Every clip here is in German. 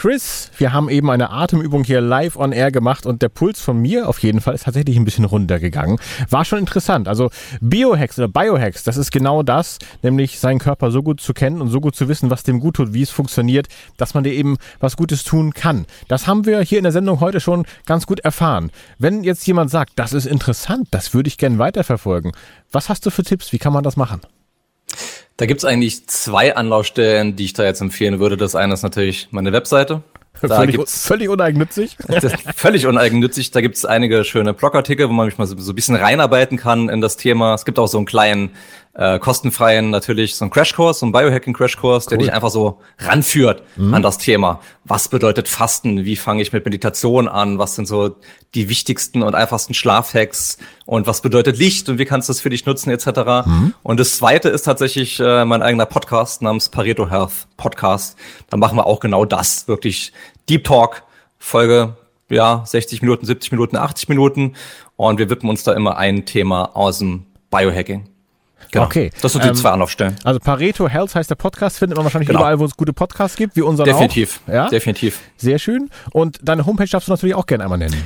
Chris, wir haben eben eine Atemübung hier live on air gemacht und der Puls von mir auf jeden Fall ist tatsächlich ein bisschen runtergegangen. War schon interessant. Also Biohacks oder Biohacks, das ist genau das, nämlich seinen Körper so gut zu kennen und so gut zu wissen, was dem gut tut, wie es funktioniert, dass man dir eben was Gutes tun kann. Das haben wir hier in der Sendung heute schon ganz gut erfahren. Wenn jetzt jemand sagt, das ist interessant, das würde ich gerne weiterverfolgen, was hast du für Tipps? Wie kann man das machen? Da gibt's eigentlich zwei Anlaufstellen, die ich da jetzt empfehlen würde. Das eine ist natürlich meine Webseite. Da völlig, gibt's, völlig uneigennützig. völlig uneigennützig. Da gibt's einige schöne Blogartikel, wo man mich mal so, so ein bisschen reinarbeiten kann in das Thema. Es gibt auch so einen kleinen äh, kostenfreien natürlich so ein Crashkurs, so ein Biohacking-Crashkurs, cool. der dich einfach so ranführt mhm. an das Thema. Was bedeutet Fasten? Wie fange ich mit Meditation an? Was sind so die wichtigsten und einfachsten Schlafhacks? Und was bedeutet Licht? Und wie kannst du es für dich nutzen etc. Mhm. Und das zweite ist tatsächlich äh, mein eigener Podcast namens Pareto Health Podcast. Da machen wir auch genau das, wirklich Deep Talk, Folge ja, 60 Minuten, 70 Minuten, 80 Minuten. Und wir widmen uns da immer ein Thema aus dem Biohacking. Genau. Okay. Das sind die ähm, zwei Anlaufstellen. Also Pareto Health heißt der Podcast, findet man wahrscheinlich genau. überall, wo es gute Podcasts gibt, wie unseren Definitiv. Auch. Ja? Definitiv. Sehr schön. Und deine Homepage darfst du natürlich auch gerne einmal nennen.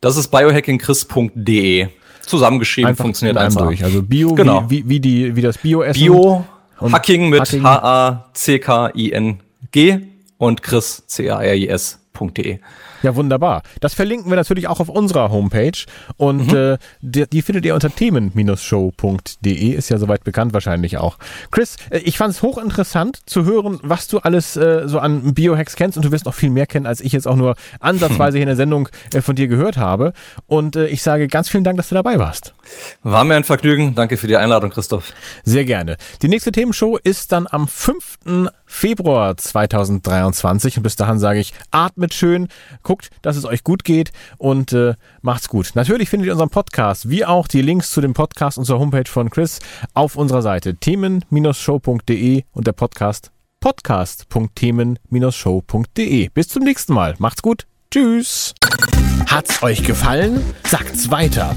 Das ist biohackingchris.de. Zusammengeschrieben, einfach funktioniert einfach. durch. Also Bio, genau. wie, wie, die, wie das Bio-Essen. Bio, Hacking mit H-A-C-K-I-N-G und Chris, C-A-R-I-S.de. Ja, wunderbar. Das verlinken wir natürlich auch auf unserer Homepage und mhm. äh, die, die, findet ihr unter themen-show.de, ist ja soweit bekannt wahrscheinlich auch. Chris, äh, ich fand es hochinteressant zu hören, was du alles äh, so an Biohacks kennst und du wirst noch viel mehr kennen, als ich jetzt auch nur ansatzweise hier in der Sendung äh, von dir gehört habe. Und äh, ich sage ganz vielen Dank, dass du dabei warst. War mir ein Vergnügen. Danke für die Einladung, Christoph. Sehr gerne. Die nächste Themenshow ist dann am 5. Februar 2023 und bis dahin sage ich, atmet schön, guckt, dass es euch gut geht und äh, macht's gut. Natürlich findet ihr unseren Podcast, wie auch die Links zu dem Podcast und zur Homepage von Chris auf unserer Seite themen-show.de und der Podcast podcast.themen-show.de. Bis zum nächsten Mal. Macht's gut. Tschüss. Hat's euch gefallen? Sagt's weiter.